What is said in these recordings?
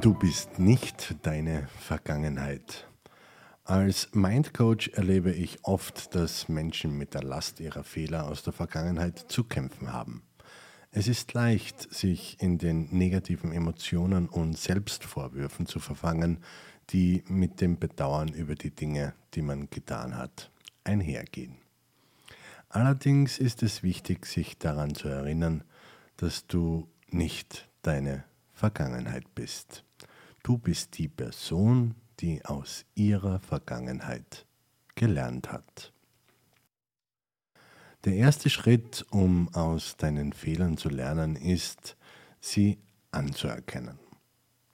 Du bist nicht deine Vergangenheit. Als Mindcoach erlebe ich oft, dass Menschen mit der Last ihrer Fehler aus der Vergangenheit zu kämpfen haben. Es ist leicht, sich in den negativen Emotionen und Selbstvorwürfen zu verfangen, die mit dem Bedauern über die Dinge, die man getan hat, einhergehen. Allerdings ist es wichtig, sich daran zu erinnern, dass du nicht deine Vergangenheit bist. Du bist die Person, die aus ihrer Vergangenheit gelernt hat. Der erste Schritt, um aus deinen Fehlern zu lernen, ist, sie anzuerkennen.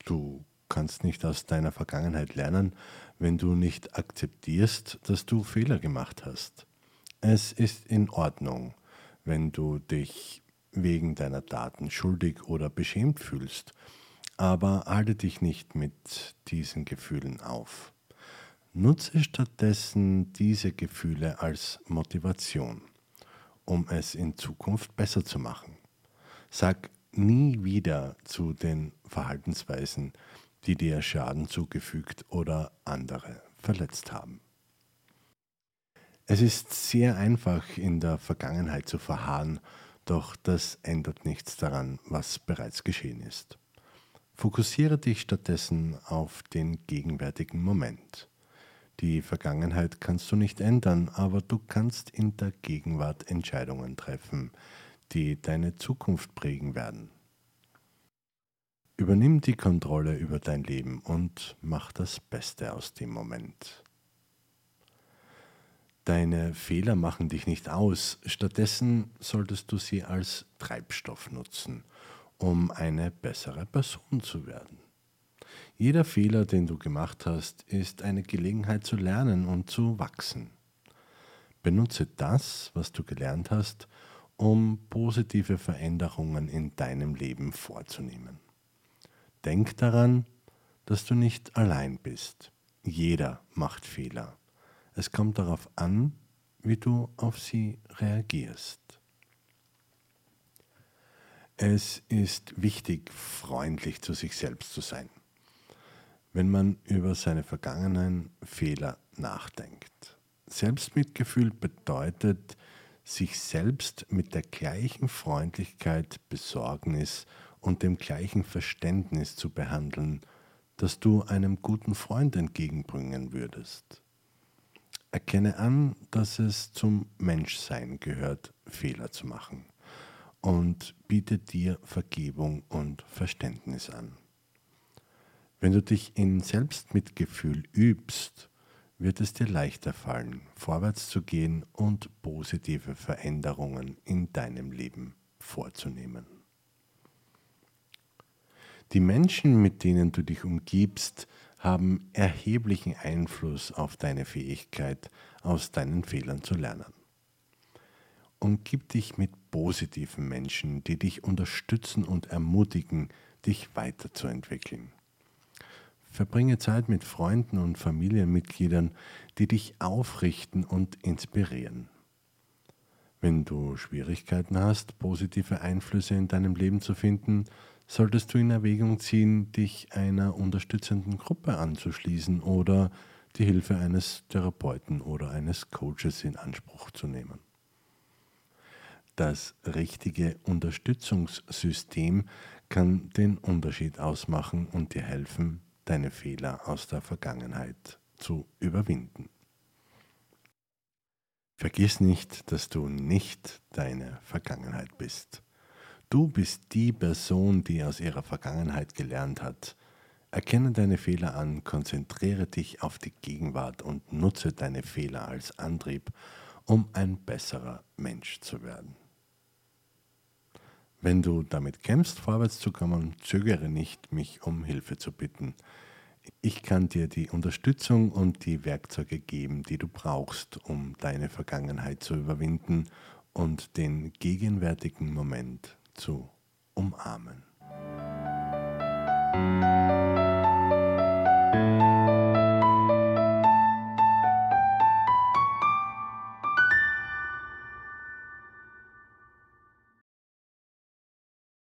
Du kannst nicht aus deiner Vergangenheit lernen, wenn du nicht akzeptierst, dass du Fehler gemacht hast. Es ist in Ordnung, wenn du dich wegen deiner Daten schuldig oder beschämt fühlst, aber halte dich nicht mit diesen Gefühlen auf. Nutze stattdessen diese Gefühle als Motivation, um es in Zukunft besser zu machen. Sag nie wieder zu den Verhaltensweisen, die dir Schaden zugefügt oder andere verletzt haben. Es ist sehr einfach in der Vergangenheit zu verharren doch das ändert nichts daran, was bereits geschehen ist. Fokussiere dich stattdessen auf den gegenwärtigen Moment. Die Vergangenheit kannst du nicht ändern, aber du kannst in der Gegenwart Entscheidungen treffen, die deine Zukunft prägen werden. Übernimm die Kontrolle über dein Leben und mach das Beste aus dem Moment. Deine Fehler machen dich nicht aus, stattdessen solltest du sie als Treibstoff nutzen, um eine bessere Person zu werden. Jeder Fehler, den du gemacht hast, ist eine Gelegenheit zu lernen und zu wachsen. Benutze das, was du gelernt hast, um positive Veränderungen in deinem Leben vorzunehmen. Denk daran, dass du nicht allein bist. Jeder macht Fehler. Es kommt darauf an, wie du auf sie reagierst. Es ist wichtig, freundlich zu sich selbst zu sein, wenn man über seine vergangenen Fehler nachdenkt. Selbstmitgefühl bedeutet, sich selbst mit der gleichen Freundlichkeit, Besorgnis und dem gleichen Verständnis zu behandeln, das du einem guten Freund entgegenbringen würdest. Erkenne an, dass es zum Menschsein gehört, Fehler zu machen und biete dir Vergebung und Verständnis an. Wenn du dich in Selbstmitgefühl übst, wird es dir leichter fallen, vorwärts zu gehen und positive Veränderungen in deinem Leben vorzunehmen. Die Menschen, mit denen du dich umgibst, haben erheblichen Einfluss auf deine Fähigkeit, aus deinen Fehlern zu lernen. Umgib dich mit positiven Menschen, die dich unterstützen und ermutigen, dich weiterzuentwickeln. Verbringe Zeit mit Freunden und Familienmitgliedern, die dich aufrichten und inspirieren. Wenn du Schwierigkeiten hast, positive Einflüsse in deinem Leben zu finden, solltest du in Erwägung ziehen, dich einer unterstützenden Gruppe anzuschließen oder die Hilfe eines Therapeuten oder eines Coaches in Anspruch zu nehmen. Das richtige Unterstützungssystem kann den Unterschied ausmachen und dir helfen, deine Fehler aus der Vergangenheit zu überwinden. Vergiss nicht, dass du nicht deine Vergangenheit bist. Du bist die Person, die aus ihrer Vergangenheit gelernt hat. Erkenne deine Fehler an, konzentriere dich auf die Gegenwart und nutze deine Fehler als Antrieb, um ein besserer Mensch zu werden. Wenn du damit kämpfst, vorwärts zu kommen, zögere nicht, mich um Hilfe zu bitten. Ich kann dir die Unterstützung und die Werkzeuge geben, die du brauchst, um deine Vergangenheit zu überwinden und den gegenwärtigen Moment zu umarmen.